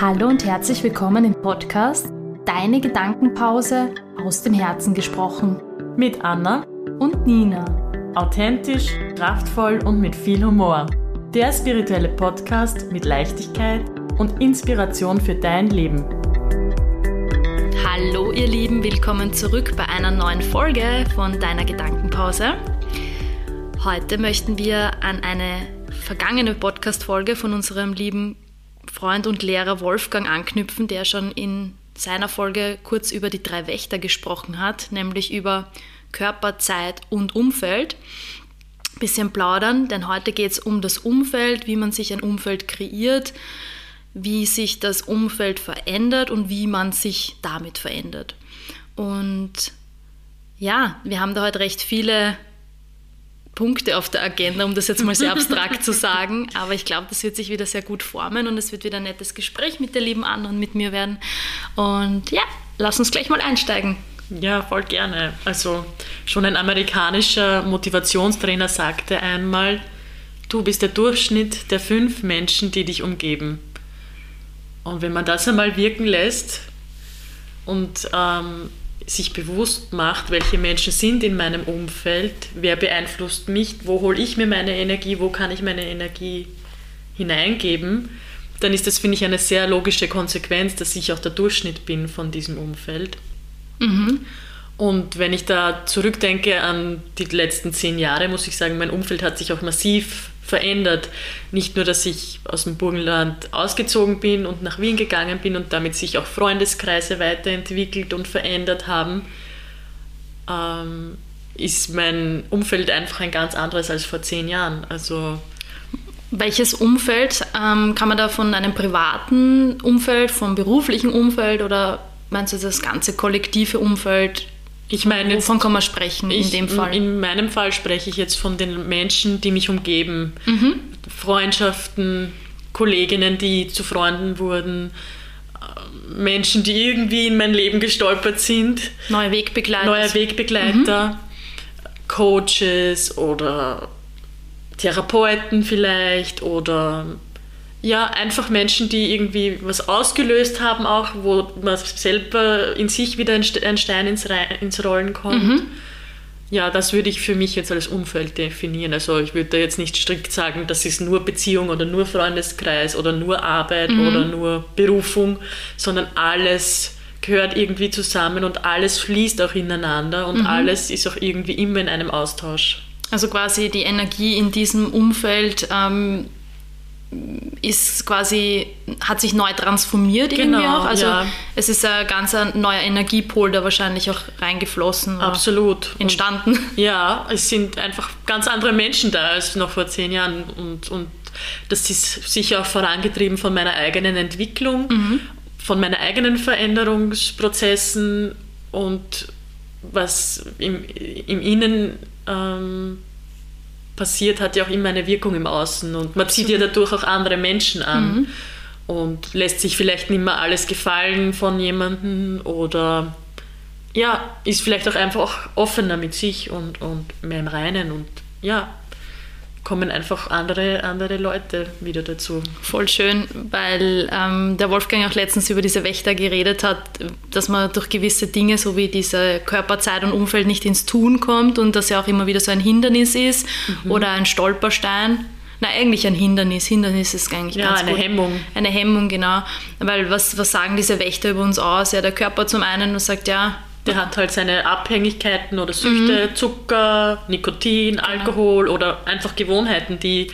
Hallo und herzlich willkommen im Podcast Deine Gedankenpause aus dem Herzen gesprochen. Mit Anna Und Nina. authentisch, kraftvoll und mit viel Humor. Der spirituelle Podcast mit Leichtigkeit und Inspiration für dein Leben. Hallo ihr Lieben, willkommen zurück bei einer neuen Folge von Deiner Gedankenpause. Heute möchten wir an eine vergangene Podcast-Folge von unserem lieben Freund und Lehrer Wolfgang anknüpfen, der schon in seiner Folge kurz über die drei Wächter gesprochen hat, nämlich über Körper, Zeit und Umfeld. Bisschen plaudern, denn heute geht es um das Umfeld, wie man sich ein Umfeld kreiert, wie sich das Umfeld verändert und wie man sich damit verändert. Und ja, wir haben da heute recht viele Punkte auf der Agenda, um das jetzt mal sehr abstrakt zu sagen. Aber ich glaube, das wird sich wieder sehr gut formen und es wird wieder ein nettes Gespräch mit der lieben Anna und mit mir werden. Und ja, lass uns gleich mal einsteigen. Ja, voll gerne. Also schon ein amerikanischer Motivationstrainer sagte einmal, du bist der Durchschnitt der fünf Menschen, die dich umgeben. Und wenn man das einmal wirken lässt und ähm, sich bewusst macht, welche Menschen sind in meinem Umfeld, wer beeinflusst mich, wo hole ich mir meine Energie, wo kann ich meine Energie hineingeben, dann ist das, finde ich, eine sehr logische Konsequenz, dass ich auch der Durchschnitt bin von diesem Umfeld. Und wenn ich da zurückdenke an die letzten zehn Jahre, muss ich sagen, mein Umfeld hat sich auch massiv verändert. Nicht nur, dass ich aus dem Burgenland ausgezogen bin und nach Wien gegangen bin und damit sich auch Freundeskreise weiterentwickelt und verändert haben, ähm, ist mein Umfeld einfach ein ganz anderes als vor zehn Jahren. Also Welches Umfeld? Ähm, kann man da von einem privaten Umfeld, vom beruflichen Umfeld oder meinst du das ganze kollektive Umfeld? Ich meine, jetzt, Wovon kann man sprechen in ich, dem Fall? In meinem Fall spreche ich jetzt von den Menschen, die mich umgeben. Mhm. Freundschaften, Kolleginnen, die zu Freunden wurden, äh, Menschen, die irgendwie in mein Leben gestolpert sind, Neue Wegbegleiter. neue Wegbegleiter, Coaches oder Therapeuten vielleicht oder ja, einfach Menschen, die irgendwie was ausgelöst haben, auch wo man selber in sich wieder ein Ste- ein Stein ins, ins Rollen kommt. Ja, das würde ich für mich jetzt als Umfeld definieren. Also ich würde da jetzt nicht strikt sagen, das ist nur Beziehung oder nur Freundeskreis oder nur Arbeit oder nur Berufung, sondern alles gehört irgendwie zusammen und alles fließt auch ineinander und alles ist auch irgendwie immer in einem Austausch. Also quasi die Energie in diesem Umfeld ähm, ist quasi, hat sich neu transformiert irgendwie Genau, auch. Also ja. es ist ein ganz neuer Energiepol, der wahrscheinlich auch reingeflossen. Absolut. Und Entstanden. Ja, es sind einfach ganz andere Menschen da als noch vor zehn Jahren und, und das ist sicher auch vorangetrieben von meiner eigenen Entwicklung, von meinen eigenen Veränderungsprozessen und was im, im Innen ähm, passiert, hat ja auch immer eine Wirkung im Außen und man zieht ja dadurch auch andere Menschen an und lässt sich vielleicht nicht mehr alles gefallen von jemandem oder ja, ist vielleicht auch einfach offener mit sich und, und mehr im Reinen und ja, kommen einfach andere, andere Leute wieder dazu. Voll schön, weil ähm, der Wolfgang auch letztens über diese Wächter geredet hat, dass man durch gewisse Dinge, so wie diese Körperzeit und Umfeld, nicht ins Tun kommt und dass ja auch immer wieder so ein Hindernis ist Mhm. oder ein Stolperstein. Na, eigentlich ein Hindernis. Hindernis ist eigentlich Ja, ganz eine gut. Hemmung. Eine Hemmung, genau. Weil was, was sagen diese Wächter über uns aus? Ja, der Körper zum einen sagt, ja, Der hat halt seine Abhängigkeiten oder Süchte, Zucker, Nikotin, Alkohol oder einfach Gewohnheiten, die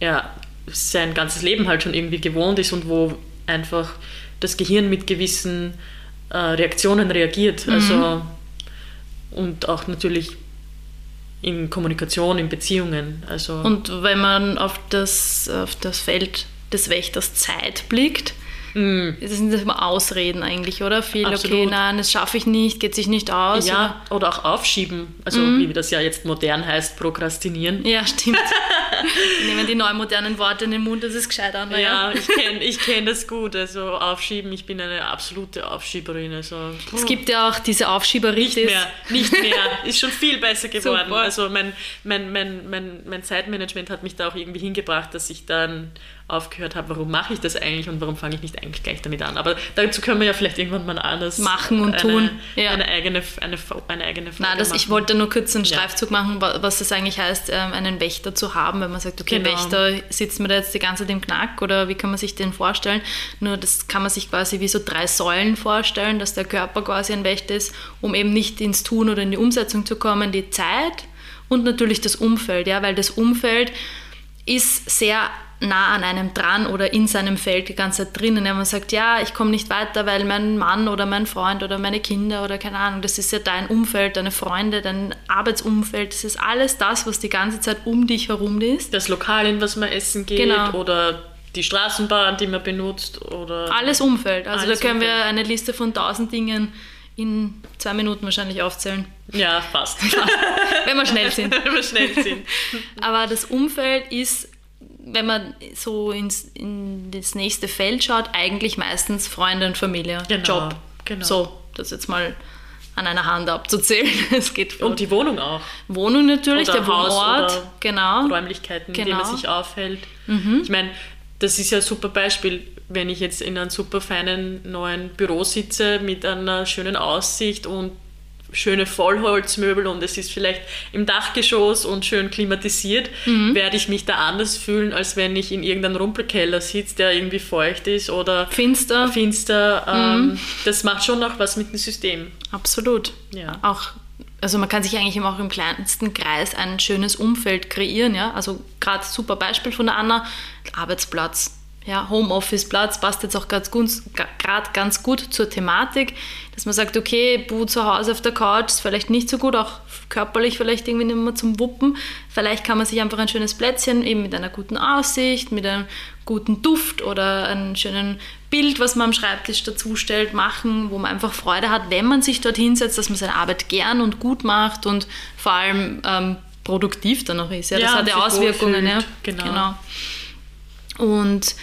ja sein ganzes Leben halt schon irgendwie gewohnt ist und wo einfach das Gehirn mit gewissen äh, Reaktionen reagiert. Also und auch natürlich in Kommunikation, in Beziehungen. Also Und wenn man auf das, auf das Feld des Wächters Zeit blickt, das sind immer Ausreden eigentlich, oder? Viel, okay, Absolut. nein, das schaffe ich nicht, geht sich nicht aus. ja, oder auch aufschieben. Also wie das ja jetzt modern heißt, prokrastinieren. Oder? Ja, stimmt. Wir nehmen die neuen modernen Worte in den Mund, das ist gescheit an. Ja, ich kenne ich kenn das gut. Also aufschieben, ich bin eine absolute Aufschieberin. Also, Es gibt ja auch diese nicht Aufschieberitis. mehr, nicht mehr. Ist schon viel besser geworden. Super. Also mein, mein, mein, mein, mein Zeitmanagement hat mich da auch irgendwie hingebracht, dass ich dann aufgehört habe, warum mache ich das eigentlich und warum fange ich nicht eigentlich gleich damit an. Aber dazu können wir ja vielleicht irgendwann mal anders machen und eine, tun. Ja. Eine eigene, eine, eine eigene Folge Nein, das, ich wollte nur kurz einen Streifzug ja. machen, was es eigentlich heißt, ähm, einen Wächter zu haben, wenn man sagt, okay, genau. Wächter, sitzt man da jetzt die ganze Zeit im Knack oder wie kann man sich den vorstellen? Nur das kann man sich quasi wie so drei Säulen vorstellen, dass der Körper quasi ein Wächter ist, um eben nicht ins Tun oder in die Umsetzung zu kommen, die Zeit und natürlich das Umfeld, ja, weil das Umfeld ist sehr nah an einem dran oder in seinem Feld die ganze Zeit drinnen. Wenn man sagt, ja, ich komme nicht weiter, weil mein Mann oder mein Freund oder meine Kinder oder keine Ahnung, das ist ja dein Umfeld, deine Freunde, dein Arbeitsumfeld, das ist alles das, was die ganze Zeit um dich herum ist. Das Lokal, in was man essen geht genau. oder die Straßenbahn, die man benutzt oder... Alles Umfeld. Also alles da können Umfeld. wir eine Liste von tausend Dingen in zwei Minuten wahrscheinlich aufzählen. Ja, fast. Wenn wir schnell sind. Wenn wir schnell sind. Aber das Umfeld ist wenn man so ins, in das nächste Feld schaut, eigentlich meistens Freunde und Familie, genau, Job. Genau. So, das jetzt mal an einer Hand abzuzählen. Es geht und die Wohnung auch. Wohnung natürlich, oder der Haus Wohnort, oder genau. Räumlichkeiten, genau. in denen man genau. sich aufhält. Mhm. Ich meine, das ist ja ein super Beispiel, wenn ich jetzt in einem super feinen neuen Büro sitze mit einer schönen Aussicht und schöne Vollholzmöbel und es ist vielleicht im Dachgeschoss und schön klimatisiert, mhm. werde ich mich da anders fühlen, als wenn ich in irgendeinem Rumpelkeller sitze, der irgendwie feucht ist oder finster. finster. Ähm, mhm. Das macht schon auch was mit dem System. Absolut. Ja. Auch also man kann sich eigentlich auch im kleinsten Kreis ein schönes Umfeld kreieren, ja. Also gerade super Beispiel von der Anna, Arbeitsplatz ja, Homeoffice-Platz passt jetzt auch gerade ganz gut zur Thematik, dass man sagt, okay, Bu zu Hause auf der Couch ist vielleicht nicht so gut, auch körperlich vielleicht irgendwie nicht mehr zum Wuppen. Vielleicht kann man sich einfach ein schönes Plätzchen eben mit einer guten Aussicht, mit einem guten Duft oder einem schönen Bild, was man am Schreibtisch dazu stellt, machen, wo man einfach Freude hat, wenn man sich dort hinsetzt, dass man seine Arbeit gern und gut macht und vor allem ähm, produktiv dann noch ist. Ja, das ja, hat ja Auswirkungen. Ja. Genau. genau. Und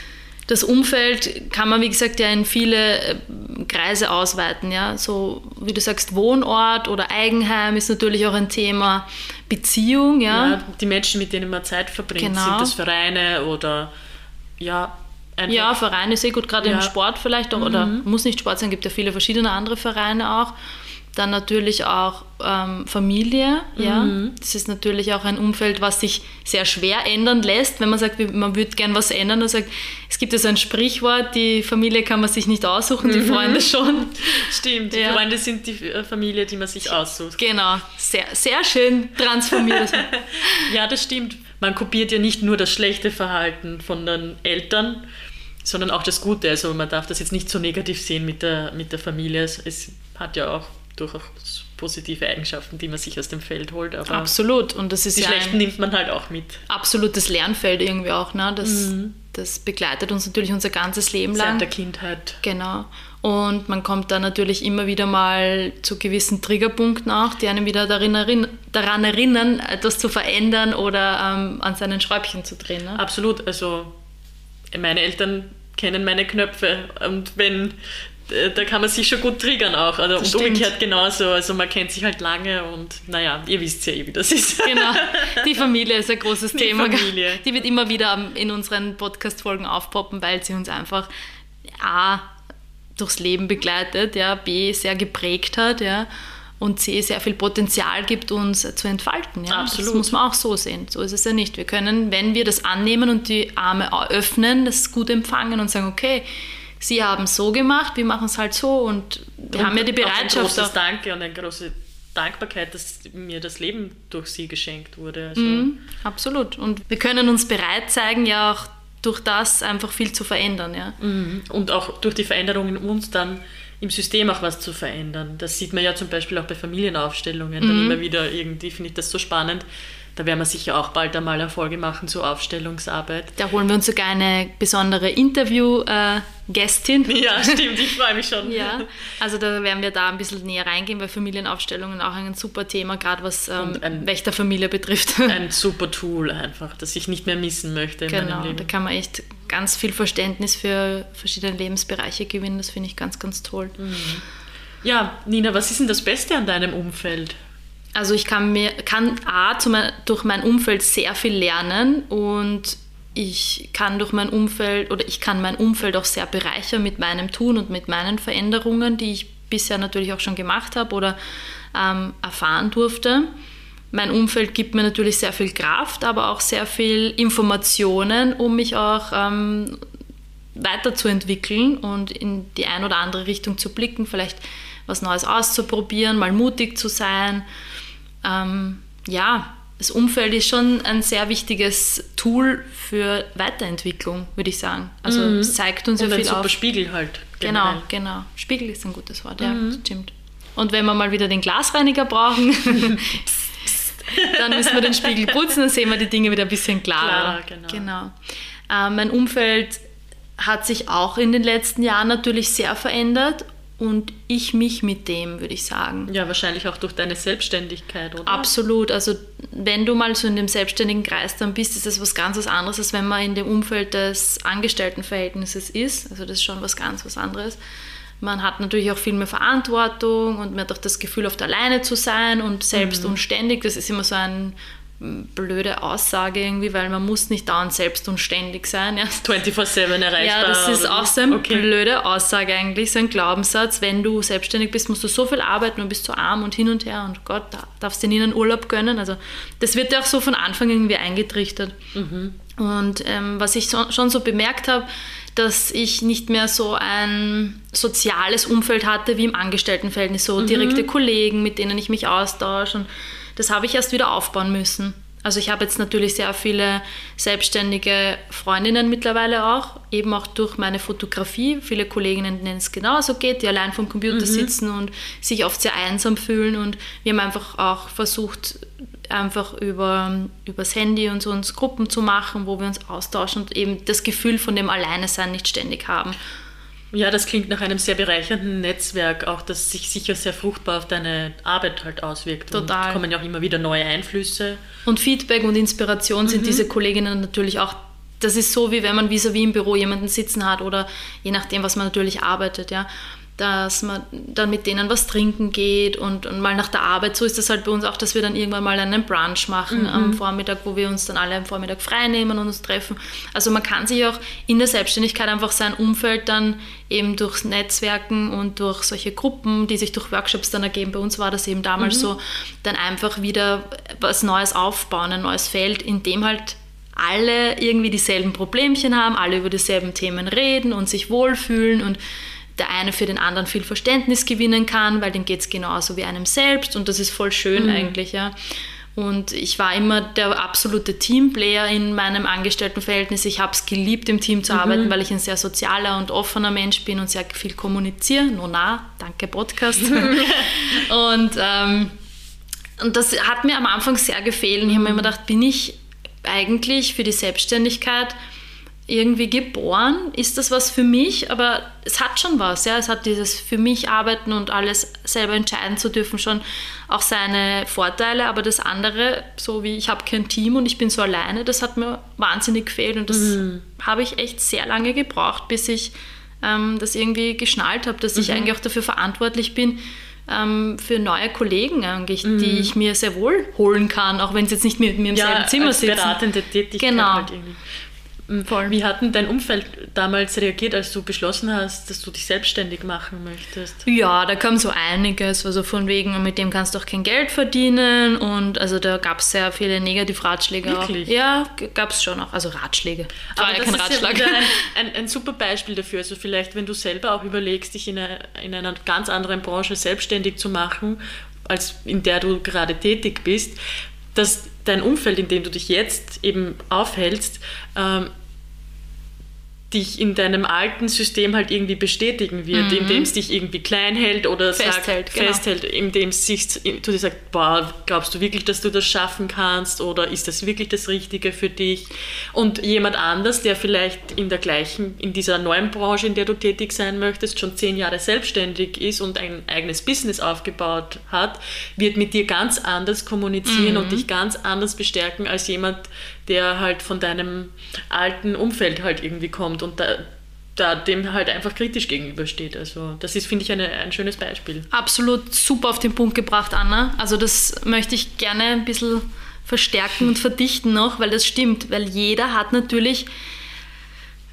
das Umfeld kann man, wie gesagt, ja in viele äh, Kreise ausweiten. Ja? So wie du sagst, Wohnort oder Eigenheim ist natürlich auch ein Thema. Beziehung, ja. ja die Menschen, mit denen man Zeit verbringt, genau. sind das Vereine oder ja. Einfach. Ja, Vereine sehr gut, gerade ja. im Sport vielleicht auch, mhm. oder muss nicht Sport sein, gibt ja viele verschiedene andere Vereine auch. Dann natürlich auch ähm, Familie. Ja? Mhm. Das ist natürlich auch ein Umfeld, was sich sehr schwer ändern lässt. Wenn man sagt, man würde gern was ändern, dann sagt, es gibt ja so ein Sprichwort, die Familie kann man sich nicht aussuchen, die mhm. Freunde schon. Stimmt, die ja. Freunde sind die äh, Familie, die man sich aussucht. Genau, sehr, sehr schön transformiert. ja, das stimmt. Man kopiert ja nicht nur das schlechte Verhalten von den Eltern, sondern auch das Gute. Also man darf das jetzt nicht so negativ sehen mit der, mit der Familie. Es hat ja auch durchaus positive Eigenschaften, die man sich aus dem Feld holt. Aber Absolut. Und das ist die ja schlechten nimmt man halt auch mit. Absolutes Lernfeld irgendwie auch. Ne? Das, mhm. das begleitet uns natürlich unser ganzes Leben lang. Seit der Kindheit. Genau. Und man kommt dann natürlich immer wieder mal zu gewissen Triggerpunkten auch, die einen wieder darin erinn daran erinnern, etwas zu verändern oder ähm, an seinen Schräubchen zu drehen. Ne? Absolut. Also meine Eltern kennen meine Knöpfe und wenn da kann man sich schon gut triggern auch. Also, und stimmt. umgekehrt genauso. Also man kennt sich halt lange und naja, ihr wisst ja eh, wie das ist. Genau. Die Familie ist ein großes Die Thema. Familie. Die wird immer wieder in unseren Podcast-Folgen aufpoppen, weil sie uns einfach A durchs Leben begleitet, ja, B sehr geprägt hat, ja, und C sehr viel Potenzial gibt, uns zu entfalten. Ja. Absolut. Das muss man auch so sehen. So ist es ja nicht. Wir können, wenn wir das annehmen und die Arme öffnen, das gut empfangen und sagen, okay, sie haben es so gemacht, wir machen es halt so und wir und haben ja die Bereitschaft. Auch ein großes Danke und eine große Dankbarkeit, dass mir das Leben durch sie geschenkt wurde. Also mm, absolut. Und wir können uns bereit zeigen, ja auch durch das einfach viel zu verändern. Ja. Mm, und auch durch die Veränderungen in uns dann im System auch was zu verändern. Das sieht man ja zum Beispiel auch bei Familienaufstellungen. Dann mhm. immer wieder irgendwie finde ich das so spannend, da werden wir sicher auch bald einmal eine Folge machen zur Aufstellungsarbeit. Da holen wir uns sogar eine besondere Interview-Gästin. ja, stimmt, ich freue mich schon. ja, also da werden wir da ein bisschen näher reingehen, weil Familienaufstellungen auch ein super Thema, gerade was ähm, ein, Wächterfamilie betrifft. Ein super Tool einfach, das ich nicht mehr missen möchte in genau, meinem Leben. da kann man echt ganz viel Verständnis für verschiedene Lebensbereiche gewinnen. Das finde ich ganz, ganz toll. Mhm. Ja, Nina, was ist denn das Beste an deinem Umfeld? Also ich kann mir kann A, durch mein Umfeld sehr viel lernen und ich kann durch mein Umfeld oder ich kann mein Umfeld auch sehr bereichern mit meinem Tun und mit meinen Veränderungen, die ich bisher natürlich auch schon gemacht habe oder ähm, erfahren durfte. Mein Umfeld gibt mir natürlich sehr viel Kraft, aber auch sehr viel Informationen, um mich auch ähm, weiterzuentwickeln und in die ein oder andere Richtung zu blicken, vielleicht was Neues auszuprobieren, mal mutig zu sein. Ähm, ja, das Umfeld ist schon ein sehr wichtiges Tool für Weiterentwicklung, würde ich sagen. Also mhm. es zeigt uns ja viel super auf. Spiegel halt. Genau, generell. genau. Spiegel ist ein gutes Wort, ja, das stimmt. Und wenn wir mal wieder den Glasreiniger brauchen, dann müssen wir den Spiegel putzen, dann sehen wir die Dinge wieder ein bisschen klarer. Klarer, genau. genau. Ähm, mein Umfeld hat sich auch in den letzten Jahren natürlich sehr verändert und ich mich mit dem, würde ich sagen. Ja, wahrscheinlich auch durch deine Selbstständigkeit, oder? Absolut. Also wenn du mal so in dem selbstständigen Kreis dann bist, ist das was ganz was anderes, als wenn man in dem Umfeld des Angestelltenverhältnisses ist. Also das ist schon was ganz was anderes. Man hat natürlich auch viel mehr Verantwortung und man hat auch das Gefühl, oft alleine zu sein und selbst Mhm. und ständig. Das ist immer so eine blöde Aussage irgendwie, weil man muss nicht dauernd selbst und ständig sein. Ja. 24-7 erreichbar. Ja, das ist auch so eine okay. blöde Aussage eigentlich, so ein Glaubenssatz. Wenn du selbstständig bist, musst du so viel arbeiten und bist so arm und hin und her und Gott, da darfst du nie einen Urlaub gönnen. Also das wird dir auch so von Anfang irgendwie eingetrichtert. Und ähm, was ich so, schon so bemerkt habe, dass ich nicht mehr so ein soziales Umfeld hatte wie im Angestelltenverhältnis, so direkte Kollegen, mit denen ich mich austausche. Und das habe ich erst wieder aufbauen müssen. Also ich habe jetzt natürlich sehr viele selbstständige Freundinnen mittlerweile auch, eben auch durch meine Fotografie. Viele Kolleginnen, denen es genauso geht, die allein vom Computer sitzen und sich oft sehr einsam fühlen. Und wir haben einfach auch versucht, einfach über übers Handy und so uns Gruppen zu machen, wo wir uns austauschen und eben das Gefühl von dem Alleine-Sein nicht ständig haben. Ja, das klingt nach einem sehr bereichernden Netzwerk, auch das sich sicher sehr fruchtbar auf deine Arbeit halt auswirkt. Total. Und kommen ja auch immer wieder neue Einflüsse. Und Feedback und Inspiration sind diese Kolleginnen natürlich auch. Das ist so, wie wenn man vis-à-vis im Büro jemanden sitzen hat oder je nachdem, was man natürlich arbeitet, ja. Dass man dann mit denen was trinken geht und, und mal nach der Arbeit. So ist das halt bei uns auch, dass wir dann irgendwann mal einen Brunch machen am Vormittag, wo wir uns dann alle am Vormittag frei nehmen und uns treffen. Also man kann sich auch in der Selbstständigkeit einfach sein Umfeld dann eben durchs Netzwerken und durch solche Gruppen, die sich durch Workshops dann ergeben. Bei uns war das eben damals so, dann einfach wieder was Neues aufbauen, ein neues Feld, in dem halt alle irgendwie dieselben Problemchen haben, alle über dieselben Themen reden und sich wohlfühlen und der eine für den anderen viel Verständnis gewinnen kann, weil dem geht es genauso wie einem selbst und das ist voll schön eigentlich, ja. Und ich war immer der absolute Teamplayer in meinem Angestelltenverhältnis. Ich habe es geliebt, im Team zu arbeiten, weil ich ein sehr sozialer und offener Mensch bin und sehr viel kommuniziere. Nona, danke Podcast. und, ähm, und das hat mir am Anfang sehr gefehlt. Ich habe mir immer gedacht, bin ich eigentlich für die Selbstständigkeit irgendwie geboren? Ist das was für mich? Aber es hat schon was, ja. Es hat dieses für mich arbeiten und alles selber entscheiden zu dürfen schon auch seine Vorteile. Aber das andere, so wie ich habe kein Team und ich bin so alleine, das hat mir wahnsinnig gefehlt und das habe ich echt sehr lange gebraucht, bis ich ähm, das irgendwie geschnallt habe, dass ich eigentlich auch dafür verantwortlich bin, ähm, für neue Kollegen eigentlich, die ich mir sehr wohl holen kann, auch wenn sie jetzt nicht mit mir im selben Zimmer sitzen. beratende Tätigkeit Genau. halt irgendwie. Voll. Wie hat denn dein Umfeld damals reagiert, als du beschlossen hast, dass du dich selbstständig machen möchtest? Ja, da kam so einiges, also von wegen, mit dem kannst du auch kein Geld verdienen und also da gab es sehr viele Negativratschläge auch. Wirklich? Ja, gab es schon auch, also Ratschläge. War ja das kein ist Ratschlag. Ja ein, ein, ein super Beispiel dafür. Also vielleicht, wenn du selber auch überlegst, dich in, eine, in einer ganz anderen Branche selbstständig zu machen, als in der du gerade tätig bist, dass dein Umfeld, in dem du dich jetzt eben aufhältst, ähm, dich in deinem alten System halt irgendwie bestätigen wird, indem es dich irgendwie klein hält oder Festhält, sagt, genau. festhält, indem es sich, du dir sagst, boah, glaubst du wirklich, dass du das schaffen kannst oder ist das wirklich das Richtige für dich? Und jemand anders, der vielleicht in der gleichen, in dieser neuen Branche, in der du tätig sein möchtest, schon zehn Jahre selbstständig ist und ein eigenes Business aufgebaut hat, wird mit dir ganz anders kommunizieren und dich ganz anders bestärken als jemand, der halt von deinem alten Umfeld halt irgendwie kommt und da, da dem halt einfach kritisch gegenübersteht. Also das ist, finde ich, eine, ein schönes Beispiel. Absolut super auf den Punkt gebracht, Anna. Also das möchte ich gerne ein bisschen verstärken und verdichten noch, weil das stimmt, weil jeder hat natürlich,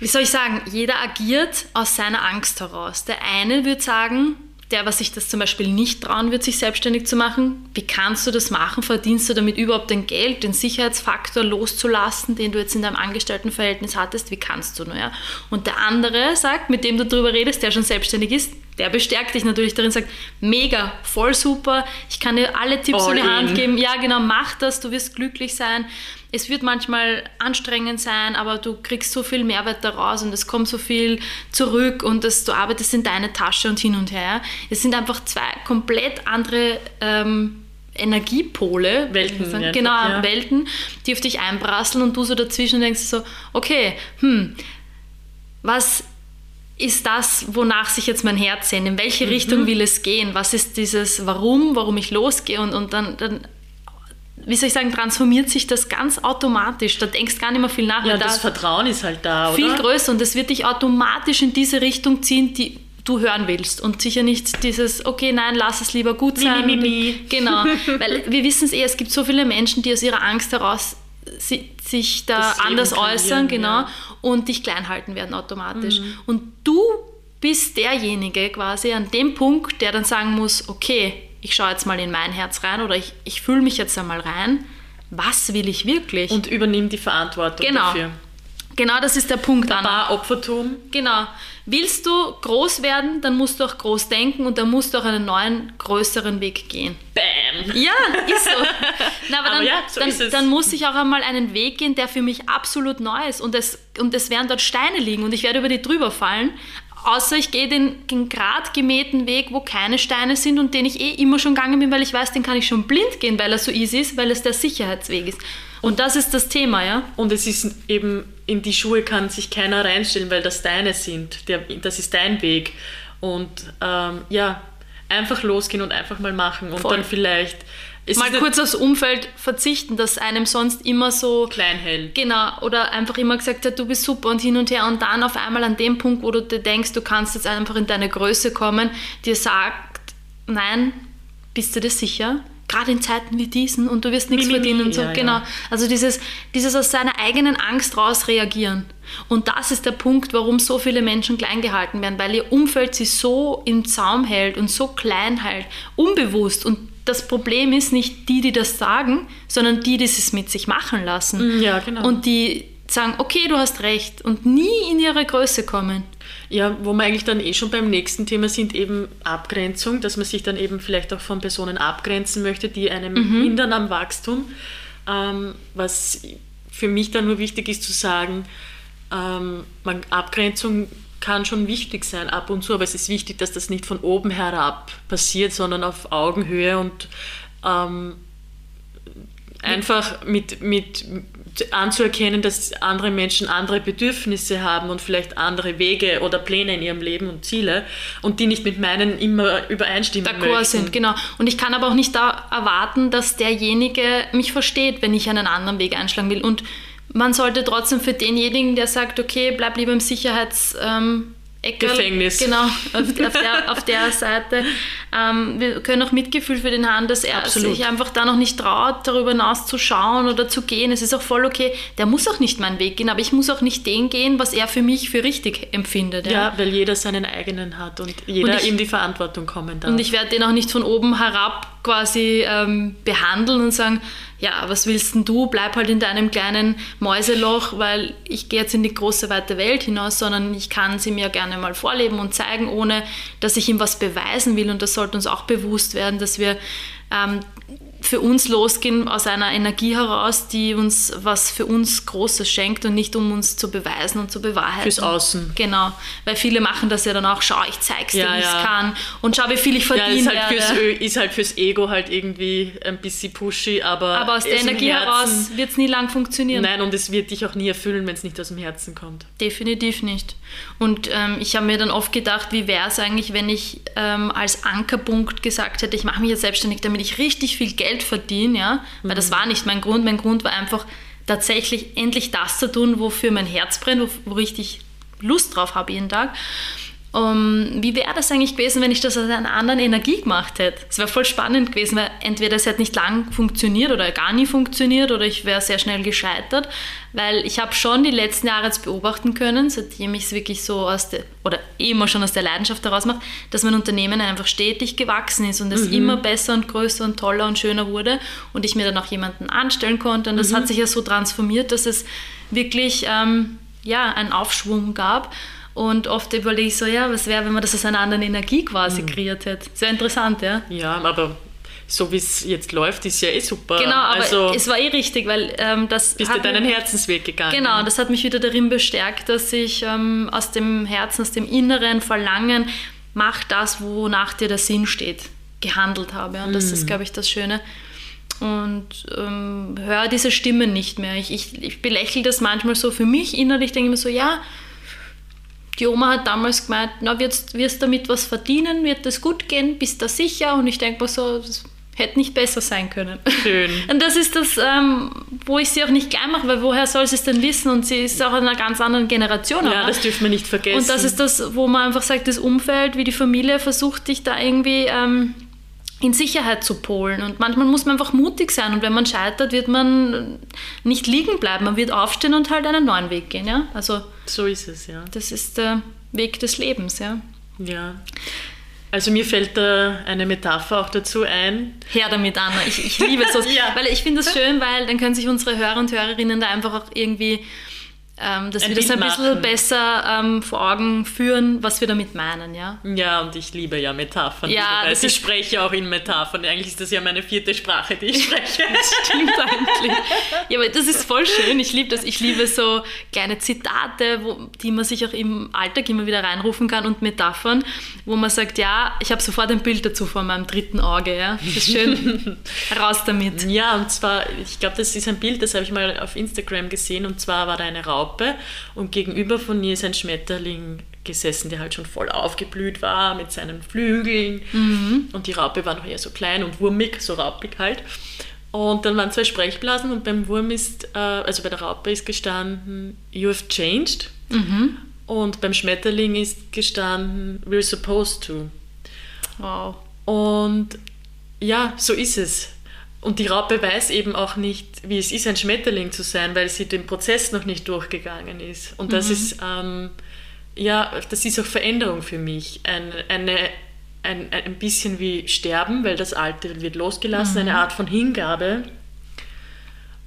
wie soll ich sagen, jeder agiert aus seiner Angst heraus. Der eine würde sagen, der, was sich das zum Beispiel nicht trauen wird, sich selbstständig zu machen, wie kannst du das machen? Verdienst du damit überhaupt dein Geld, den Sicherheitsfaktor loszulassen, den du jetzt in deinem Angestelltenverhältnis hattest? Wie kannst du nur? Ja? Und der andere sagt, mit dem du darüber redest, der schon selbstständig ist, der bestärkt dich natürlich darin, sagt, mega, voll super, ich kann dir alle Tipps All in die Hand geben. Ja, genau, mach das, du wirst glücklich sein. Es wird manchmal anstrengend sein, aber du kriegst so viel Mehrwert daraus und es kommt so viel zurück und das, du arbeitest in deine Tasche und hin und her. Es sind einfach zwei komplett andere ähm, Energiepole, Welten, ja, genau, ja. Welten, die auf dich einprasseln und du so dazwischen denkst so, okay, hm, was ist das, wonach sich jetzt mein Herz sehnt? In welche mhm. Richtung will es gehen? Was ist dieses Warum, warum ich losgehe? Und, und dann, dann, wie soll ich sagen, transformiert sich das ganz automatisch. Da denkst gar nicht mehr viel nach. Ja, das da Vertrauen ist halt da, oder? Viel größer und es wird dich automatisch in diese Richtung ziehen, die du hören willst und sicher nicht dieses, okay, nein, lass es lieber gut sein. Mi, mi, mi. Genau, weil wir wissen es eh, es gibt so viele Menschen, die aus ihrer Angst heraus sich da anders äußern, genau, ja. Und dich klein halten werden automatisch. Mhm. Und du bist derjenige quasi an dem Punkt, der dann sagen muss, okay, ich schaue jetzt mal in mein Herz rein oder ich, ich fühle mich jetzt einmal rein. Was will ich wirklich? Und übernimm die Verantwortung genau. dafür. Genau, das ist der Punkt, Anna. Opfertum. Genau. Willst du groß werden, dann musst du auch groß denken und dann musst du auch einen neuen, größeren Weg gehen. Bam! Ja, ist so. Na, aber, aber dann, ja, so dann, dann, muss ich auch einmal einen Weg gehen, der für mich absolut neu ist. Und es, und es werden dort Steine liegen und ich werde über die drüber fallen. Außer ich gehe den, den grad gemähten Weg, wo keine Steine sind und den ich eh immer schon gegangen bin, weil ich weiß, den kann ich schon blind gehen, weil er so easy ist, weil es der Sicherheitsweg ist. Und das ist das Thema, ja. Und es ist eben, in die Schuhe kann sich keiner reinstellen, weil das deine sind. Der, das ist dein Weg. Und ähm, ja, einfach losgehen und einfach mal machen und Voll. dann vielleicht mal kurz aufs Umfeld verzichten, das einem sonst immer so klein hält. Genau, oder einfach immer gesagt hat, du bist super und hin und her und dann auf einmal an dem Punkt, wo du dir denkst, du kannst jetzt einfach in deine Größe kommen, dir sagt, nein, bist du dir sicher? gerade in Zeiten wie diesen und du wirst nichts Mimimi, verdienen und so. Ja, genau. Ja. Also dieses, dieses aus seiner eigenen Angst raus reagieren. Und das ist der Punkt, warum so viele Menschen klein gehalten werden, weil ihr Umfeld sie so im Zaum hält und so klein hält, unbewusst. Und das Problem ist nicht die, die das sagen, sondern die, die es mit sich machen lassen. Mm, ja, genau. Und die sagen, okay, du hast recht und nie in ihre Größe kommen. Ja, wo wir eigentlich dann eh schon beim nächsten Thema sind, eben Abgrenzung, dass man sich dann eben vielleicht auch von Personen abgrenzen möchte, die einem mhm. hindern am Wachstum. Ähm, was für mich dann nur wichtig ist zu sagen, ähm, man, Abgrenzung kann schon wichtig sein ab und zu, aber es ist wichtig, dass das nicht von oben herab passiert, sondern auf Augenhöhe und ähm, einfach mit, mit anzuerkennen, dass andere Menschen andere Bedürfnisse haben und vielleicht andere Wege oder Pläne in ihrem Leben und Ziele und die nicht mit meinen immer übereinstimmen D'accord sind, genau. Und ich kann aber auch nicht da erwarten, dass derjenige mich versteht, wenn ich einen anderen Weg einschlagen will. Und man sollte trotzdem für denjenigen, der sagt, okay, bleib lieber im Sicherheits... Ähm, Eckerl, Gefängnis. Genau, auf, auf, der, auf der Seite. Ähm, wir können auch Mitgefühl für den haben, dass er Absolut. sich einfach da noch nicht traut, darüber hinaus zu schauen oder zu gehen. Es ist auch voll okay. Der muss auch nicht meinen Weg gehen, aber ich muss auch nicht den gehen, was er für mich für richtig empfindet. Ja, ja weil jeder seinen eigenen hat und jeder und ich, ihm die Verantwortung kommen darf. Und ich werde den auch nicht von oben herab quasi ähm, behandeln und sagen, ja, was willst denn du? Bleib halt in deinem kleinen Mäuseloch, weil ich gehe jetzt in die große weite Welt hinaus, sondern ich kann sie mir gerne mal vorleben und zeigen, ohne dass ich ihm was beweisen will. Und das sollte uns auch bewusst werden, dass wir ähm, für uns losgehen aus einer Energie heraus, die uns was für uns Großes schenkt und nicht um uns zu beweisen und zu bewahrheiten. Fürs Außen. Genau, weil viele machen das ja dann auch, schau, ich zeig's dir, ja, wie ja. ich kann und schau, wie viel ich verdiene. Ja, ist halt, fürs, ist halt fürs Ego halt irgendwie ein bisschen pushy, aber Aber aus der Energie Herzen, heraus wird es nie lang funktionieren. Nein, und es wird dich auch nie erfüllen, wenn es nicht aus dem Herzen kommt. Definitiv nicht. Und ähm, ich habe mir dann oft gedacht, wie wäre es eigentlich, wenn ich ähm, als Ankerpunkt gesagt hätte, ich mache mich jetzt selbstständig, damit ich richtig viel Geld verdiene, ja? Weil mhm. das war nicht mein Grund. Mein Grund war einfach tatsächlich endlich das zu tun, wofür mein Herz brennt, wo, wo ich Lust drauf habe jeden Tag. Um, wie wäre das eigentlich gewesen, wenn ich das aus einer anderen Energie gemacht hätte? Es wäre voll spannend gewesen, weil entweder es hätte nicht lang funktioniert oder gar nie funktioniert oder ich wäre sehr schnell gescheitert, weil ich habe schon die letzten Jahre jetzt beobachten können, seitdem ich es wirklich so aus der, oder immer schon aus der Leidenschaft heraus mache, dass mein Unternehmen einfach stetig gewachsen ist und es mhm. immer besser und größer und toller und schöner wurde und ich mir dann auch jemanden anstellen konnte und das mhm. hat sich ja so transformiert, dass es wirklich ähm, ja, einen Aufschwung gab und oft überlege ich so, ja, was wäre, wenn man das aus einer anderen Energie quasi mhm. kreiert hätte. Sehr interessant, ja. Ja, aber so wie es jetzt läuft, ist ja eh super. Genau, aber also, es war eh richtig, weil ähm, das. Bist du deinen Herzensweg gegangen? Genau, das hat mich wieder darin bestärkt, dass ich ähm, aus dem Herzen, aus dem inneren Verlangen, mach das, wonach dir der Sinn steht, gehandelt habe. Und das ist, mhm. glaube ich, das Schöne. Und ähm, höre diese Stimmen nicht mehr. Ich, ich, ich belächle das manchmal so für mich innerlich, denke ich mir so, ja, die Oma hat damals gemeint, na, wirst, wirst damit was verdienen, wird das gut gehen, bist da sicher? Und ich denke mir so, das hätte nicht besser sein können. Schön. Und das ist das, ähm, wo ich sie auch nicht gleich mache, weil woher soll sie es denn wissen? Und sie ist auch in einer ganz anderen Generation. Ja, das dürfen wir nicht vergessen. Und das ist das, wo man einfach sagt, das Umfeld, wie die Familie versucht, dich da irgendwie ähm, in Sicherheit zu polen. Und manchmal muss man einfach mutig sein. Und wenn man scheitert, wird man nicht liegen bleiben. Man wird aufstehen und halt einen neuen Weg gehen. Ja? Also, so ist es, ja. Das ist der Weg des Lebens, ja. Ja. Also mir fällt da eine Metapher auch dazu ein. Her damit, Anna. Ich, ich liebe es. ja. Weil ich finde es schön, weil dann können sich unsere Hörer und Hörerinnen da einfach auch irgendwie ähm, dass ein wir das ein bisschen machen. besser ähm, vor Augen führen, was wir damit meinen, ja? Ja, und ich liebe ja Metaphern. Ja, weil ich spreche auch in Metaphern. Eigentlich ist das ja meine vierte Sprache, die ich spreche. das stimmt eigentlich. Ja, aber das ist voll schön. Ich liebe das. Ich liebe so kleine Zitate, wo, die man sich auch im Alltag immer wieder reinrufen kann und Metaphern, wo man sagt, ja, ich habe sofort ein Bild dazu vor meinem dritten Auge, ja? Das ist schön. Raus damit. Ja, und zwar, ich glaube, das ist ein Bild, das habe ich mal auf Instagram gesehen, und zwar war da eine Raupe Raupe und gegenüber von ihr ist ein Schmetterling gesessen, der halt schon voll aufgeblüht war mit seinen Flügeln mhm. und die Raupe war noch eher so klein und wurmig, so raupig halt. Und dann waren zwei Sprechblasen und beim Wurm ist, äh, also bei der Raupe ist gestanden, you have changed. Mhm. Und beim Schmetterling ist gestanden, we're supposed to. Wow. Und ja, so ist es. Und die Raupe weiß eben auch nicht, wie es ist, ein Schmetterling zu sein, weil sie den Prozess noch nicht durchgegangen ist. Und das mhm. ist, ähm, ja, das ist auch Veränderung für mich. Ein, eine, ein, ein bisschen wie Sterben, weil das Alte wird losgelassen, mhm. eine Art von Hingabe.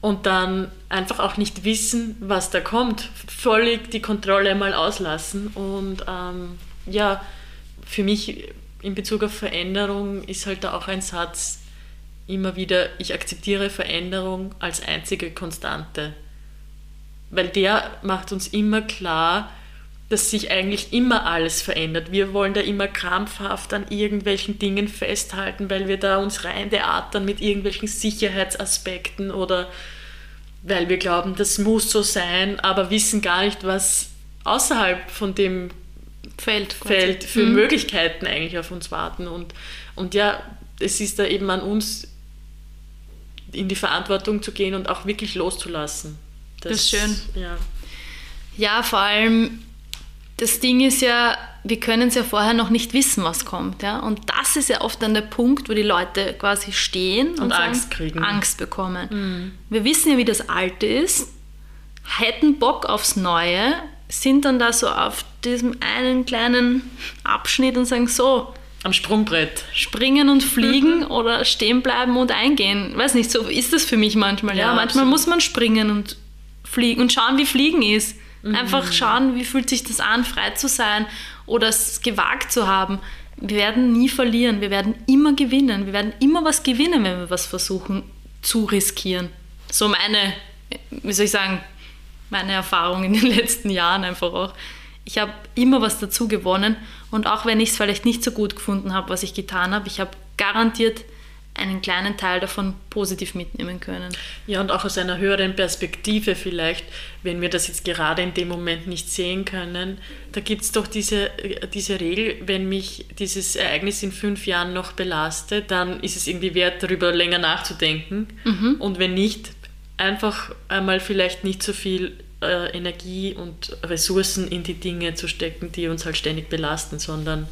Und dann einfach auch nicht wissen, was da kommt. Völlig die Kontrolle mal auslassen. Und ähm, ja, für mich in Bezug auf Veränderung ist halt da auch ein Satz, immer wieder, ich akzeptiere Veränderung als einzige Konstante. Weil der macht uns immer klar, dass sich eigentlich immer alles verändert. Wir wollen da immer krampfhaft an irgendwelchen Dingen festhalten, weil wir da uns rein theatern mit irgendwelchen Sicherheitsaspekten oder weil wir glauben, das muss so sein, aber wissen gar nicht, was außerhalb von dem Feld, Feld für mhm. Möglichkeiten eigentlich auf uns warten. Und, und ja, es ist da eben an uns, in die Verantwortung zu gehen und auch wirklich loszulassen. Das, das ist schön. Ja. ja, vor allem das Ding ist ja, wir können es ja vorher noch nicht wissen, was kommt. Ja? Und das ist ja oft dann der Punkt, wo die Leute quasi stehen und, und Angst kriegen. Angst bekommen. Mhm. Wir wissen ja, wie das Alte ist, hätten Bock aufs Neue, sind dann da so auf diesem einen kleinen Abschnitt und sagen so, am Sprungbrett. Springen und fliegen mhm. oder stehen bleiben und eingehen. Weiß nicht, so ist das für mich manchmal. Ja, ja. Manchmal absolut. muss man springen und fliegen und schauen, wie Fliegen ist. Mhm. Einfach schauen, wie fühlt sich das an, frei zu sein oder es gewagt zu haben. Wir werden nie verlieren, wir werden immer gewinnen. Wir werden immer was gewinnen, wenn wir was versuchen zu riskieren. So meine, wie soll ich sagen, meine Erfahrung in den letzten Jahren einfach auch ich habe immer was dazu gewonnen und auch wenn ich es vielleicht nicht so gut gefunden habe, was ich getan habe, ich habe garantiert einen kleinen Teil davon positiv mitnehmen können. Ja, und auch aus einer höheren Perspektive vielleicht, wenn wir das jetzt gerade in dem Moment nicht sehen können, da gibt es doch diese, diese Regel, wenn mich dieses Ereignis in fünf Jahren noch belastet, dann ist es irgendwie wert, darüber länger nachzudenken. Mhm. Und wenn nicht, einfach einmal vielleicht nicht so viel äh, Energie und Ressourcen in die Dinge zu stecken, die uns halt ständig belasten, sondern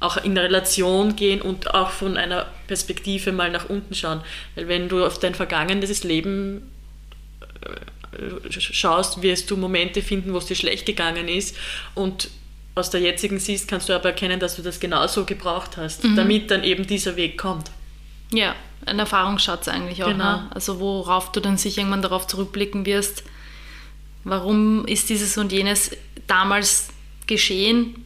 auch in Relation gehen und auch von einer Perspektive mal nach unten schauen. Weil wenn du auf dein vergangenes Leben äh, schaust, wirst du Momente finden, wo es dir schlecht gegangen ist und aus der jetzigen siehst, kannst du aber erkennen, dass du das genauso gebraucht hast, mhm. damit dann eben dieser Weg kommt. Ja, ein Erfahrungsschatz eigentlich auch. Genau. Ne? Also worauf du dann sicher irgendwann darauf zurückblicken wirst, warum ist dieses und jenes damals geschehen,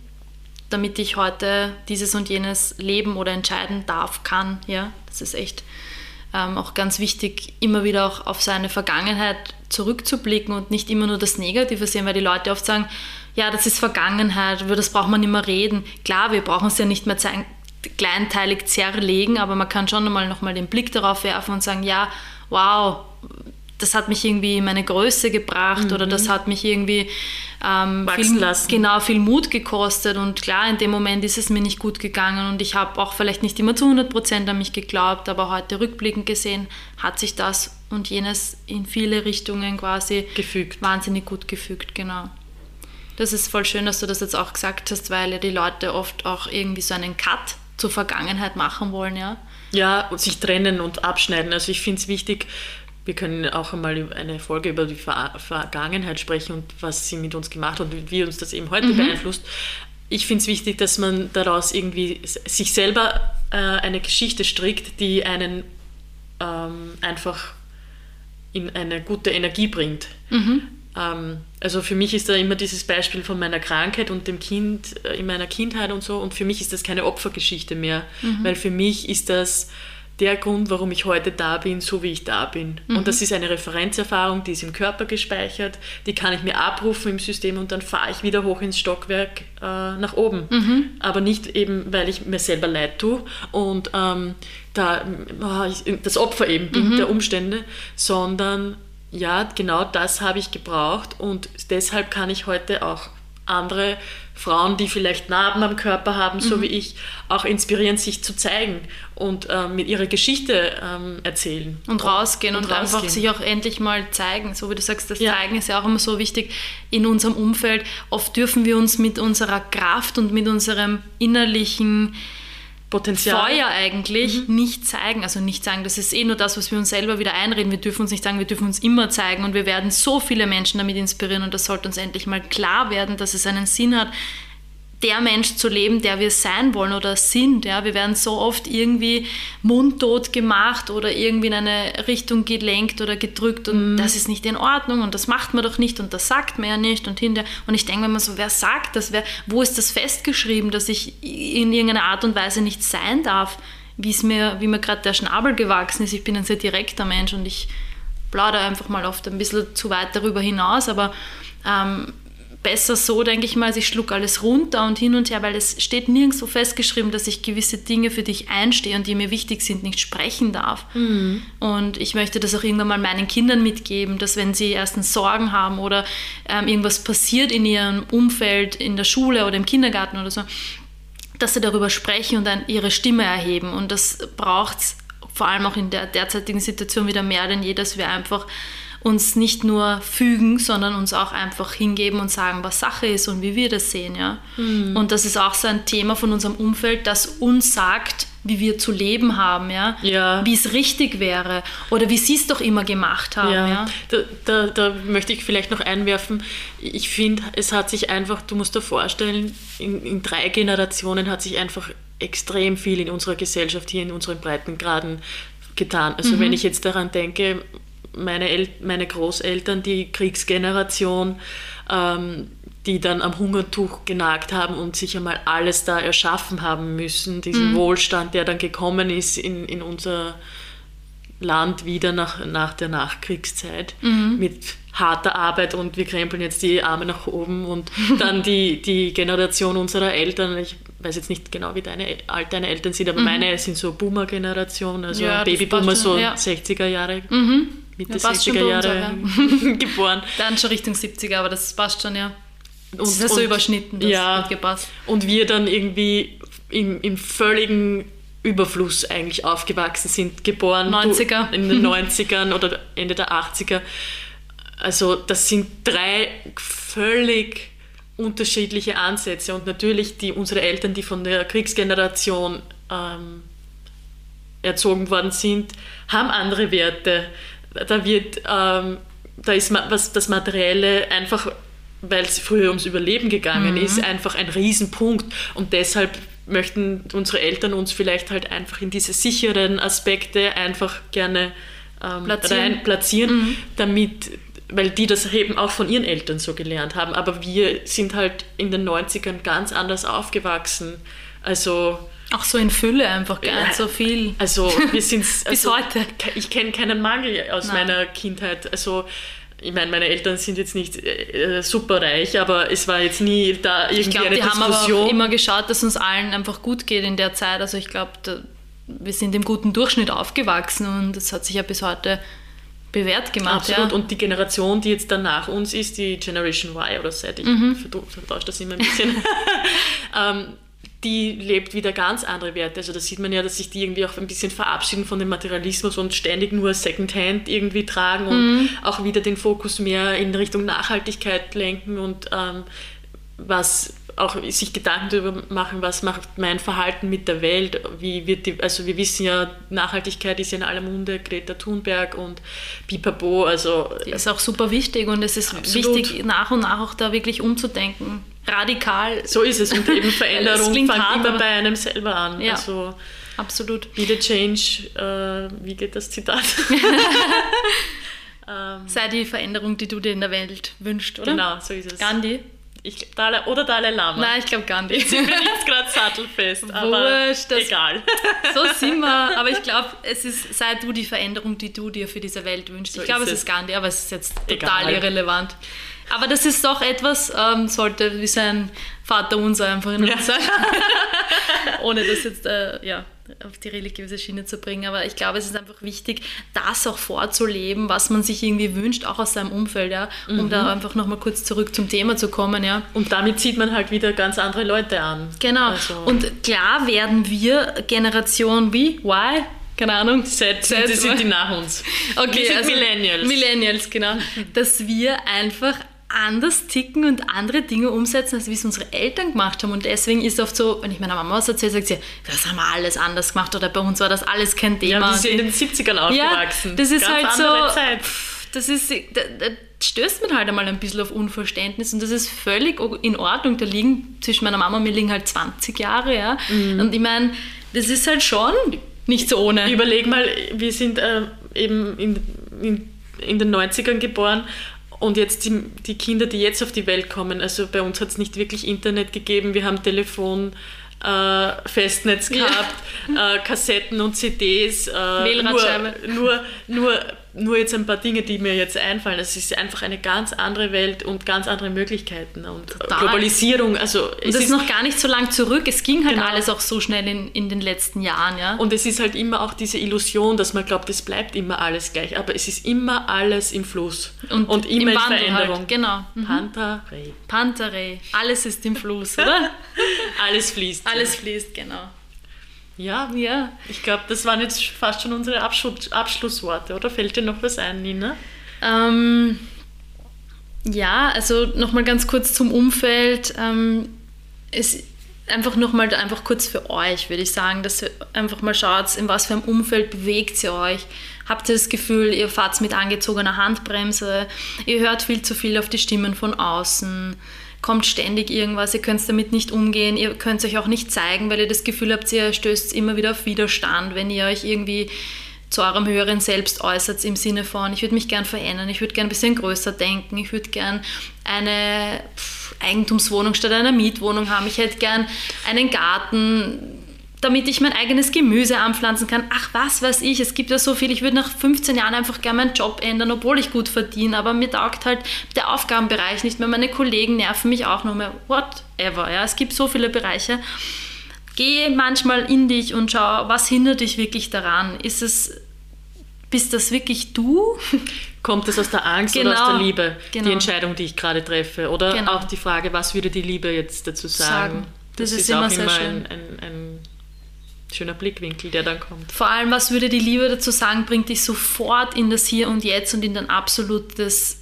damit ich heute dieses und jenes leben oder entscheiden darf, kann. Ja, das ist echt ähm, auch ganz wichtig, immer wieder auch auf seine Vergangenheit zurückzublicken und nicht immer nur das Negative sehen, weil die Leute oft sagen, ja, das ist Vergangenheit, über das braucht man nicht mehr reden. Klar, wir brauchen es ja nicht mehr kleinteilig zerlegen, aber man kann schon einmal nochmal den Blick darauf werfen und sagen, ja, wow, das hat mich irgendwie in meine Größe gebracht mhm. oder das hat mich irgendwie ähm, viel, lassen. genau viel Mut gekostet und klar, in dem Moment ist es mir nicht gut gegangen und ich habe auch vielleicht nicht immer zu 100 Prozent an mich geglaubt, aber heute rückblickend gesehen hat sich das und jenes in viele Richtungen quasi gefügt. wahnsinnig gut gefügt, genau. Das ist voll schön, dass du das jetzt auch gesagt hast, weil ja die Leute oft auch irgendwie so einen Cut zur Vergangenheit machen wollen, ja. Ja, und sich trennen und abschneiden. Also ich finde es wichtig, wir können auch einmal eine Folge über die Ver Vergangenheit sprechen und was sie mit uns gemacht hat und wie uns das eben heute mhm. beeinflusst. Ich finde es wichtig, dass man daraus irgendwie sich selber äh, eine Geschichte strickt, die einen ähm, einfach in eine gute Energie bringt. Mhm. Ähm, also für mich ist da immer dieses Beispiel von meiner Krankheit und dem Kind äh, in meiner Kindheit und so. Und für mich ist das keine Opfergeschichte mehr, mhm. weil für mich ist das der Grund, warum ich heute da bin, so wie ich da bin. Mhm. Und das ist eine Referenzerfahrung, die ist im Körper gespeichert, die kann ich mir abrufen im System und dann fahre ich wieder hoch ins Stockwerk äh, nach oben. Mhm. Aber nicht eben, weil ich mir selber leid tue und ähm, da ich, das Opfer eben bin mhm. der Umstände, sondern ja, genau das habe ich gebraucht und deshalb kann ich heute auch andere Frauen, die vielleicht Narben am Körper haben, so mhm. wie ich, auch inspirieren, sich zu zeigen und ähm, mit ihrer Geschichte ähm, erzählen. Und rausgehen und, und rausgehen. einfach sich auch endlich mal zeigen. So wie du sagst, das ja. Zeigen ist ja auch immer so wichtig in unserem Umfeld. Oft dürfen wir uns mit unserer Kraft und mit unserem innerlichen Potenzial. Feuer eigentlich mhm. nicht zeigen. Also nicht sagen, das ist eh nur das, was wir uns selber wieder einreden. Wir dürfen uns nicht sagen, wir dürfen uns immer zeigen und wir werden so viele Menschen damit inspirieren und das sollte uns endlich mal klar werden, dass es einen Sinn hat, der Mensch zu leben, der wir sein wollen oder sind. Ja? Wir werden so oft irgendwie mundtot gemacht oder irgendwie in eine Richtung gelenkt oder gedrückt und mhm. das ist nicht in Ordnung und das macht man doch nicht und das sagt man ja nicht und hinter und ich denke mir immer so, wer sagt das? Wer, wo ist das festgeschrieben, dass ich in irgendeiner Art und Weise nicht sein darf? Wie's mir, wie mir gerade der Schnabel gewachsen ist. Ich bin ein sehr direkter Mensch und ich plaudere einfach mal oft ein bisschen zu weit darüber hinaus, aber ähm, besser so, denke ich mal, also ich schluck alles runter und hin und her, weil es steht nirgendwo festgeschrieben, dass ich gewisse Dinge für dich einstehe und die mir wichtig sind, nicht sprechen darf. Mhm. Und ich möchte das auch irgendwann mal meinen Kindern mitgeben, dass wenn sie erstens Sorgen haben oder ähm, irgendwas passiert in ihrem Umfeld, in der Schule oder im Kindergarten oder so, dass sie darüber sprechen und dann ihre Stimme erheben. Und das braucht es vor allem auch in der derzeitigen Situation wieder mehr denn je, dass wir einfach uns nicht nur fügen, sondern uns auch einfach hingeben und sagen, was Sache ist und wie wir das sehen. Ja? Mhm. Und das ist auch so ein Thema von unserem Umfeld, das uns sagt, wie wir zu leben haben, ja? ja. wie es richtig wäre oder wie sie es doch immer gemacht haben. Ja. ja? Da, da, da, möchte ich vielleicht noch einwerfen, ich finde, es hat sich einfach, du musst dir vorstellen, in, in drei Generationen hat sich einfach extrem viel in unserer Gesellschaft hier in unseren Breitengraden getan. Also mhm. wenn ich jetzt daran denke, meine, El meine Großeltern, die Kriegsgeneration, ähm, die dann am Hungertuch genagt haben und sich einmal alles da erschaffen haben müssen, diesen mhm. Wohlstand, der dann gekommen ist in, in unser Land wieder nach, nach der Nachkriegszeit mhm. mit harter Arbeit und wir krempeln jetzt die Arme nach oben und dann die, die Generation unserer Eltern, ich weiß jetzt nicht genau, wie deine, alt deine Eltern sind, aber mhm. meine sind so Boomer-Generation, also ja, Babyboomer, so ja. 60er Jahre. Mhm. Mitte ja, 60er Jahre auch, geboren. Dann schon Richtung 70er, aber das passt schon, ja. Das und, ist so überschnitten, das ja, hat gepasst. Und wir dann irgendwie im, im völligen Überfluss eigentlich aufgewachsen sind, geboren 90er. in den 90ern oder Ende der 80er. Also das sind drei völlig unterschiedliche Ansätze und natürlich die unsere Eltern, die von der Kriegsgeneration ähm, erzogen worden sind, haben andere Werte. Da wird, ähm, da ist was das Materielle einfach, weil es früher ums Überleben gegangen mhm. ist, einfach ein Riesenpunkt und deshalb möchten unsere Eltern uns vielleicht halt einfach in diese sicheren Aspekte einfach gerne ähm, platzieren, rein, platzieren mhm. damit weil die das eben auch von ihren Eltern so gelernt haben. Aber wir sind halt in den 90ern ganz anders aufgewachsen. Also. Auch so in Fülle einfach, nicht so viel. Also wir sind bis also, heute. Ich kenne keinen Mangel aus Nein. meiner Kindheit. Also ich meine, meine Eltern sind jetzt nicht äh, super reich, aber es war jetzt nie da irgendwie ich glaub, eine die Diskussion. haben aber auch immer geschaut, dass uns allen einfach gut geht in der Zeit. Also ich glaube, wir sind im guten Durchschnitt aufgewachsen und das hat sich ja bis heute bewährt gemacht. Absolut. Ja. Und die Generation, die jetzt dann nach uns ist, die Generation Y oder Z, ich mhm. vertausche das immer ein bisschen, ähm, die lebt wieder ganz andere Werte. Also da sieht man ja, dass sich die irgendwie auch ein bisschen verabschieden von dem Materialismus und ständig nur Secondhand irgendwie tragen und mhm. auch wieder den Fokus mehr in Richtung Nachhaltigkeit lenken und ähm, was auch sich Gedanken darüber machen, was macht mein Verhalten mit der Welt, wie wird die, also wir wissen ja, Nachhaltigkeit ist ja in aller Munde, Greta Thunberg und Pipapo, also... Die ist auch super wichtig und es ist absolut. wichtig, nach und nach auch da wirklich umzudenken, radikal. So ist es und eben Veränderung fängt hart, immer bei einem selber an. Ja, also, absolut. Be the change, äh, wie geht das Zitat? Ähm, Sei die Veränderung, die du dir in der Welt wünschst, oder? Genau, so ist es. Gandhi. Ich, Dalai, oder Dalai Lama. Nein, ich glaube Gandhi. Jetzt sind wir nicht gerade sattelfest, aber Wurscht, egal. So sind wir. Aber ich glaube, es ist, sei du die Veränderung, die du dir für diese Welt wünschst. So ich glaube, es ist Gandhi, aber es ist jetzt total egal. irrelevant. Aber das ist doch etwas, ähm, sollte wie sein Vater unser einfach in uns sein. Ohne das jetzt, äh, ja auf die religiöse Schiene zu bringen. Aber ich glaube, es ist einfach wichtig, das auch vorzuleben, was man sich irgendwie wünscht, auch aus seinem Umfeld, ja, um mhm. da einfach nochmal kurz zurück zum Thema zu kommen. Ja. Und damit zieht man halt wieder ganz andere Leute an. Genau. Also. Und klar werden wir Generation wie Y keine Ahnung. Z, Z, sind die nach uns. Okay, wir sind also Millennials. Millennials, genau. Dass wir einfach anders ticken und andere Dinge umsetzen, als wie es unsere Eltern gemacht haben. Und deswegen ist oft so, wenn ich meiner Mama was erzähle, sagt sie, das haben wir alles anders gemacht oder bei uns war das alles kein Thema. Ja, wir sind in den 70ern aufgewachsen. Ja, das ist Ganz halt so. Zeit. Das ist, da, da stößt man halt einmal ein bisschen auf Unverständnis und das ist völlig in Ordnung. Da liegen zwischen meiner Mama und mir liegen halt 20 Jahre, ja. Mhm. Und ich meine, das ist halt schon nicht so ohne. Überleg mal, wir sind äh, eben in, in, in den 90ern geboren und jetzt die, die, Kinder, die jetzt auf die Welt kommen, also bei uns hat es nicht wirklich Internet gegeben, wir haben Telefon, äh, Festnetz gehabt, ja. äh, Kassetten und CDs, äh, nur, nur, nur nur jetzt ein paar Dinge, die mir jetzt einfallen. Es ist einfach eine ganz andere Welt und ganz andere Möglichkeiten und Total. Globalisierung. Also es und das ist noch gar nicht so lang zurück. Es ging halt genau. alles auch so schnell in, in den letzten Jahren. Ja? Und es ist halt immer auch diese Illusion, dass man glaubt, es bleibt immer alles gleich. Aber es ist immer alles im Fluss und, und immer in halt. Veränderung. Halt. Genau. Mhm. Pantarei. Pantarei. Alles ist im Fluss, oder? alles fließt. Alles fließt, genau. Ja, ja. Ich glaube, das waren jetzt fast schon unsere Abschluss Abschlussworte, oder? Fällt dir noch was ein, Nina? Ähm, ja, also nochmal ganz kurz zum Umfeld. Ähm, es, einfach nochmal einfach kurz für euch, würde ich sagen, dass ihr einfach mal schaut, in was für einem Umfeld bewegt ihr euch. Habt ihr das Gefühl, ihr fahrt mit angezogener Handbremse, ihr hört viel zu viel auf die Stimmen von außen kommt ständig irgendwas, ihr könnt damit nicht umgehen, ihr könnt euch auch nicht zeigen, weil ihr das Gefühl habt, ihr stößt immer wieder auf Widerstand, wenn ihr euch irgendwie zu eurem höheren Selbst äußert im Sinne von, ich würde mich gern verändern, ich würde gern ein bisschen größer denken, ich würde gern eine Eigentumswohnung statt einer Mietwohnung haben, ich hätte gern einen Garten, damit ich mein eigenes Gemüse anpflanzen kann. Ach, was weiß ich, es gibt ja so viel. Ich würde nach 15 Jahren einfach gerne meinen Job ändern, obwohl ich gut verdiene, aber mir taugt halt der Aufgabenbereich nicht mehr. Meine Kollegen nerven mich auch noch mehr. Whatever. Ja, es gibt so viele Bereiche. Geh manchmal in dich und schau, was hindert dich wirklich daran? Ist es, bist das wirklich du? Kommt es aus der Angst genau, oder aus der genau, Liebe, genau. die Entscheidung, die ich gerade treffe? Oder genau. auch die Frage, was würde die Liebe jetzt dazu sagen? sagen. Das, das, ist, immer sehr schön. Ein, ein, ein schöner Blickwinkel, der dann kommt. Vor allem, was würde die Liebe dazu sagen, bringt dich sofort in das Hier und Jetzt und in dein absolutes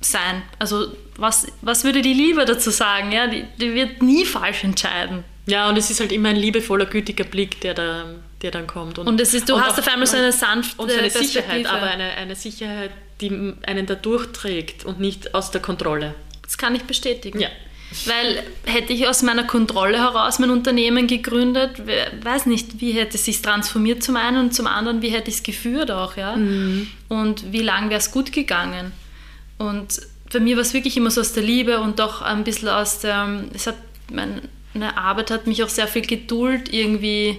sein. Also was, was würde die Liebe dazu sagen? Ja, die, die wird nie falsch entscheiden. Ja, und es ist halt immer ein liebevoller, gütiger Blick, der, da, der dann kommt. Und, es ist, du hast auf einmal so eine sanfte und so eine Sicherheit, aber eine, eine Sicherheit, die einen da durchträgt und nicht aus der Kontrolle. Das kann ich bestätigen. Ja. Weil hätte ich aus meiner Kontrolle heraus mein Unternehmen gegründet, weiß nicht, wie hätte es sich transformiert zum einen und zum anderen, wie hätte ich es geführt auch, ja. Mhm. Und wie lange wäre es gut gegangen. Und für mich war es wirklich immer so aus der Liebe und doch ein bisschen aus der, es hat, meine Arbeit hat mich auch sehr viel Geduld irgendwie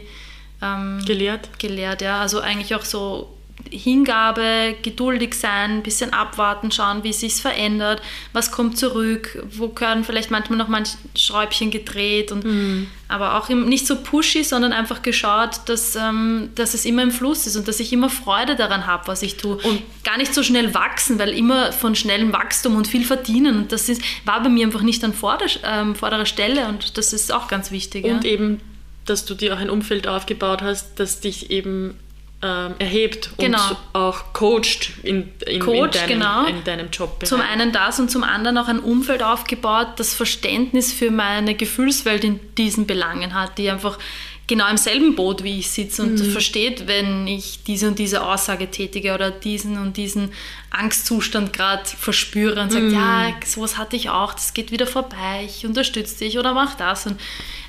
ähm, gelehrt. Gelehrt, ja. Also eigentlich auch so Hingabe, geduldig sein, ein bisschen abwarten, schauen, wie es sich verändert, was kommt zurück, wo können vielleicht manchmal noch manche Schräubchen gedreht und Mhm. aber auch im, nicht so pushy, sondern einfach geschaut, dass, ähm, dass es immer im Fluss ist und dass ich immer Freude daran habe, was ich tue. Und gar nicht so schnell wachsen, weil immer von schnellem Wachstum und viel verdienen und das ist, war bei mir einfach nicht an vorder, ähm, vorderer Stelle und das ist auch ganz wichtig. Und ja. eben, dass du dir auch ein Umfeld aufgebaut hast, das dich eben ähm, erhebt Genau. und auch coacht in, in, Coacht, in, deinem, genau. in deinem Job. Zum einen das und zum anderen auch ein Umfeld aufgebaut, das Verständnis für meine Gefühlswelt in diesen Belangen hat, die einfach genau im selben Boot wie ich sitze und versteht, wenn ich diese und diese Aussage tätige oder diesen und diesen Angstzustand gerade verspüre und sagt, ja, sowas hatte ich auch, das geht wieder vorbei, ich unterstütze dich oder mach das. Und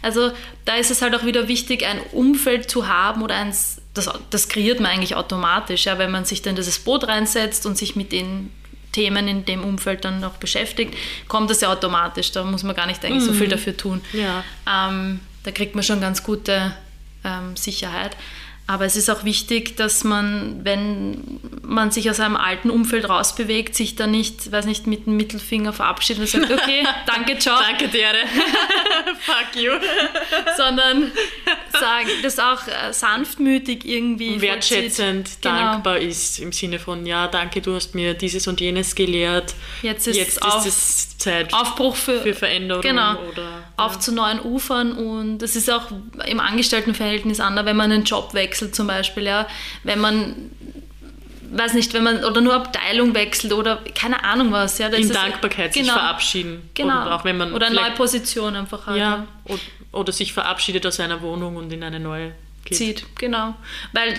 also da ist es halt auch wieder wichtig, ein Umfeld zu haben oder eins, das, das kreiert man eigentlich automatisch, ja, wenn man sich dann dieses Boot reinsetzt und sich mit den Themen in dem Umfeld dann noch beschäftigt, kommt das ja automatisch. Da muss man gar nicht eigentlich so viel dafür tun. Ja. Ähm, da kriegt man schon ganz gute ähm, Sicherheit. Aber es ist auch wichtig, dass man, wenn man sich aus einem alten Umfeld rausbewegt, sich dann nicht, weiß nicht, mit dem Mittelfinger verabschiedet und sagt, okay, danke, ciao, Danke, Dere. Fuck you. sondern sagen, das auch äh, sanftmütig irgendwie Wertschätzend. Genau. dankbar ist im Sinne von, ja, danke, du hast mir dieses und jenes gelehrt. Jetzt ist Jetzt ist es Zeit Aufbruch für, für Veränderung Genau. oder auf zu neuen Ufern und das ist auch im Angestelltenverhältnis anders, wenn man einen Job wechselt zum Beispiel, ja, wenn man weiß nicht, wenn man oder nur Abteilung wechselt oder keine Ahnung was, ja, in Dankbarkeit sich genau, verabschieden. Genau. Oder auch wenn man oder eine neue Position einfach hat, ja, o- oder sich verabschiedet aus einer Wohnung und in eine neue geht. zieht, genau. Weil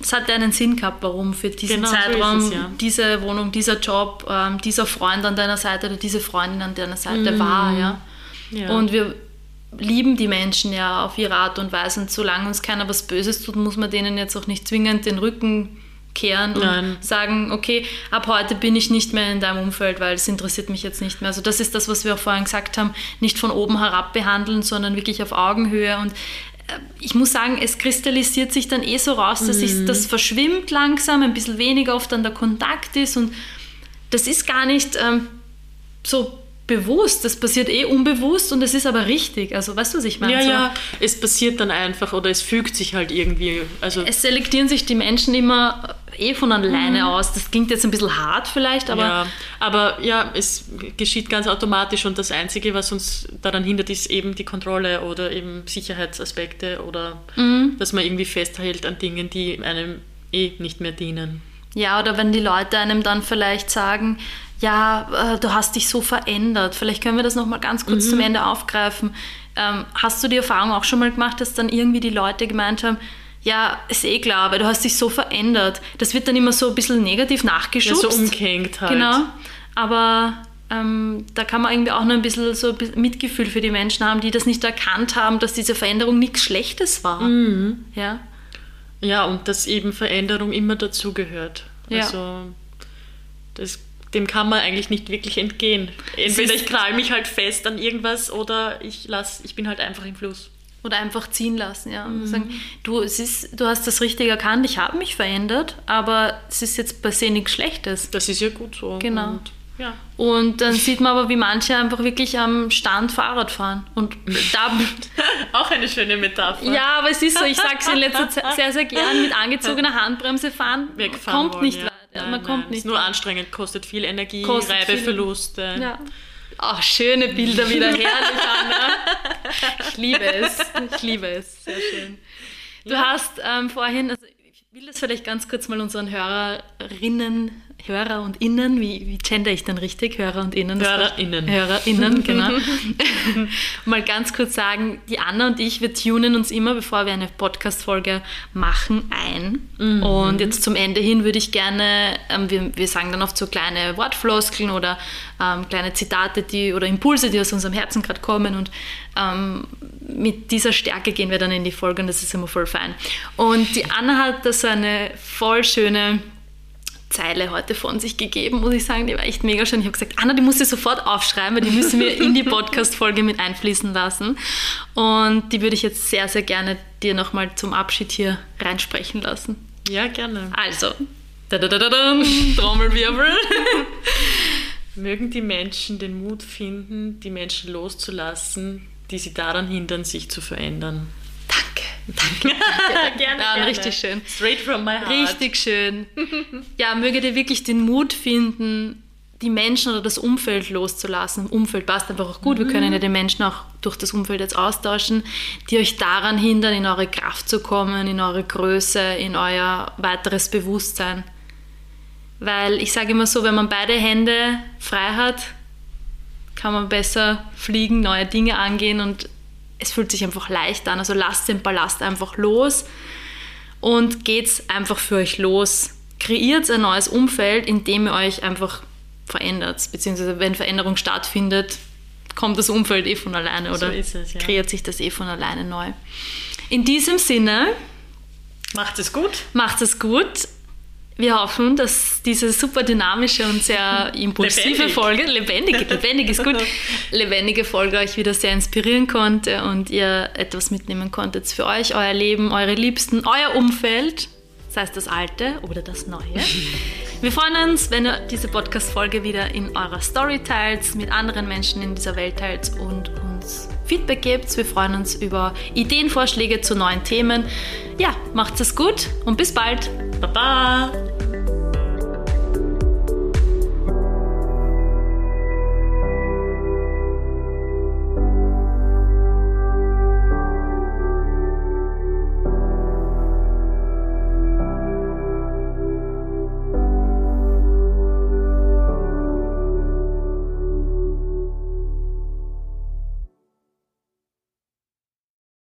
es hat ja einen Sinn gehabt, warum für diesen Genau, so Zeitraum es, ja. diese Wohnung, dieser Job, ähm, dieser Freund an deiner Seite oder diese Freundin an deiner Seite war, ja. Mhm. Ja. Und wir lieben die Menschen ja auf ihre Art und Weise und solange uns keiner was Böses tut, muss man denen jetzt auch nicht zwingend den Rücken kehren und Nein. sagen, okay, ab heute bin ich nicht mehr in deinem Umfeld, weil es interessiert mich jetzt nicht mehr. Also das ist das, was wir auch vorhin gesagt haben, nicht von oben herab behandeln, sondern wirklich auf Augenhöhe und ich muss sagen, es kristallisiert sich dann eh so raus, dass sich, das verschwimmt langsam, ein bisschen weniger oft dann der Kontakt ist und das ist gar nicht ähm, so bewusst, das passiert eh unbewusst und es ist aber richtig. Also weißt du, was ich meine? ja, so, ja, es passiert dann einfach oder es fügt sich halt irgendwie. Also Es selektieren sich die Menschen immer eh von alleine Mhm. aus. Das klingt jetzt ein bisschen hart vielleicht, aber ja, aber ja, es geschieht ganz automatisch und das Einzige, was uns daran hindert, ist eben die Kontrolle oder eben Sicherheitsaspekte oder Mhm. dass man irgendwie festhält an Dingen, die einem eh nicht mehr dienen. Ja, oder wenn die Leute einem dann vielleicht sagen, ja, äh, du hast dich so verändert. Vielleicht können wir das nochmal ganz kurz zum Ende aufgreifen. Ähm, hast du die Erfahrung auch schon mal gemacht, dass dann irgendwie die Leute gemeint haben, ja, ist eh klar, weil du hast dich so verändert. Das wird dann immer so ein bisschen negativ Ja, nachgeschubst. so umgehängt halt. Genau. Aber ähm, da kann man irgendwie auch noch ein bisschen so ein bisschen Mitgefühl für die Menschen haben, die das nicht erkannt haben, dass diese Veränderung nichts Schlechtes war. Mhm. Ja. Ja, und dass eben Veränderung immer dazugehört. Ja. Also das, dem kann man eigentlich nicht wirklich entgehen. Entweder ich krall mich halt fest an irgendwas oder ich lass, ich bin halt einfach im Fluss. Oder einfach ziehen lassen, ja. Und sagen, du, es ist, du hast das richtig erkannt, ich habe mich verändert, aber es ist jetzt per se nichts Schlechtes. Das ist ja gut so. Genau. Und, ja. Und dann sieht man aber, wie manche einfach wirklich am Stand Fahrrad fahren. Und da, Auch eine schöne Metapher. ja, aber es ist so, ich sage es in letzter Zeit sehr, sehr gern, mit angezogener Handbremse fahren, Wegfahren kommt wollen, nicht ja. weiter. Nein, man kommt nein, nicht Ist nur anstrengend, kostet viel Energie, Kostet viel- Reibeverluste. Ja. Ach, schöne Bilder wieder, herrlich, Anna. Ich liebe es. Ich liebe es. Sehr schön. Du Ja. hast ähm, vorhin, also Ich will das vielleicht ganz kurz mal unseren Hörerinnen, Hörer und Innen, wie, wie gender ich denn richtig? Hörer und Innen. HörerInnen. HörerInnen, genau. mal ganz kurz sagen, die Anna und ich, wir tunen uns immer, bevor wir eine Podcast-Folge machen, ein. Mhm. Und jetzt zum Ende hin würde ich gerne, ähm, wir, wir sagen dann oft so kleine Wortfloskeln oder ähm, kleine Zitate die, oder Impulse, die aus unserem Herzen gerade kommen und ähm, mit dieser Stärke gehen wir dann in die Folge und das ist immer voll fein. Und die Anna hat da so eine voll schöne Zeile heute von sich gegeben, muss ich sagen. Die war echt mega schön. Ich habe gesagt, Anna, die musst du sofort aufschreiben, weil die müssen wir in die Podcast-Folge mit einfließen lassen. Und die würde ich jetzt sehr, sehr gerne dir nochmal zum Abschied hier reinsprechen lassen. Ja, gerne. Also, da da da da da Trommelwirbel. Mögen die Menschen den Mut finden, die Menschen loszulassen, die sie daran hindern, sich zu verändern. Danke, gerne, ja, gerne. Richtig schön. Straight from my heart. Richtig schön. Ja, möge dir wirklich den Mut finden, die Menschen oder das Umfeld loszulassen. Umfeld passt einfach auch gut. Wir können ja die Menschen auch durch das Umfeld jetzt austauschen, die euch daran hindern, in eure Kraft zu kommen, in eure Größe, in euer weiteres Bewusstsein. Weil ich sage immer so, wenn man beide Hände frei hat, kann man besser fliegen, neue Dinge angehen und es fühlt sich einfach leicht an. Also lasst den Ballast einfach los und geht's einfach für euch los. Kreiert ein neues Umfeld, in dem ihr euch einfach verändert. Beziehungsweise wenn Veränderung stattfindet, kommt das Umfeld eh von alleine oder so es, ja. kreiert sich das eh von alleine neu. In diesem Sinne, macht es gut. Macht es gut. Wir hoffen, dass diese super dynamische und sehr impulsive Lebendig. Folge, lebendig, lebendig ist gut, lebendige Folge euch wieder sehr inspirieren konnte und ihr etwas mitnehmen konntet für euch, euer Leben, eure Liebsten, euer Umfeld, sei es das Alte oder das Neue. Wir freuen uns, wenn ihr diese Podcast-Folge wieder in eurer Story teilt, mit anderen Menschen in dieser Welt teilt und Feedback gebt. Wir freuen uns über Ideen, Vorschläge zu neuen Themen. Ja, macht's es gut und bis bald. Baba!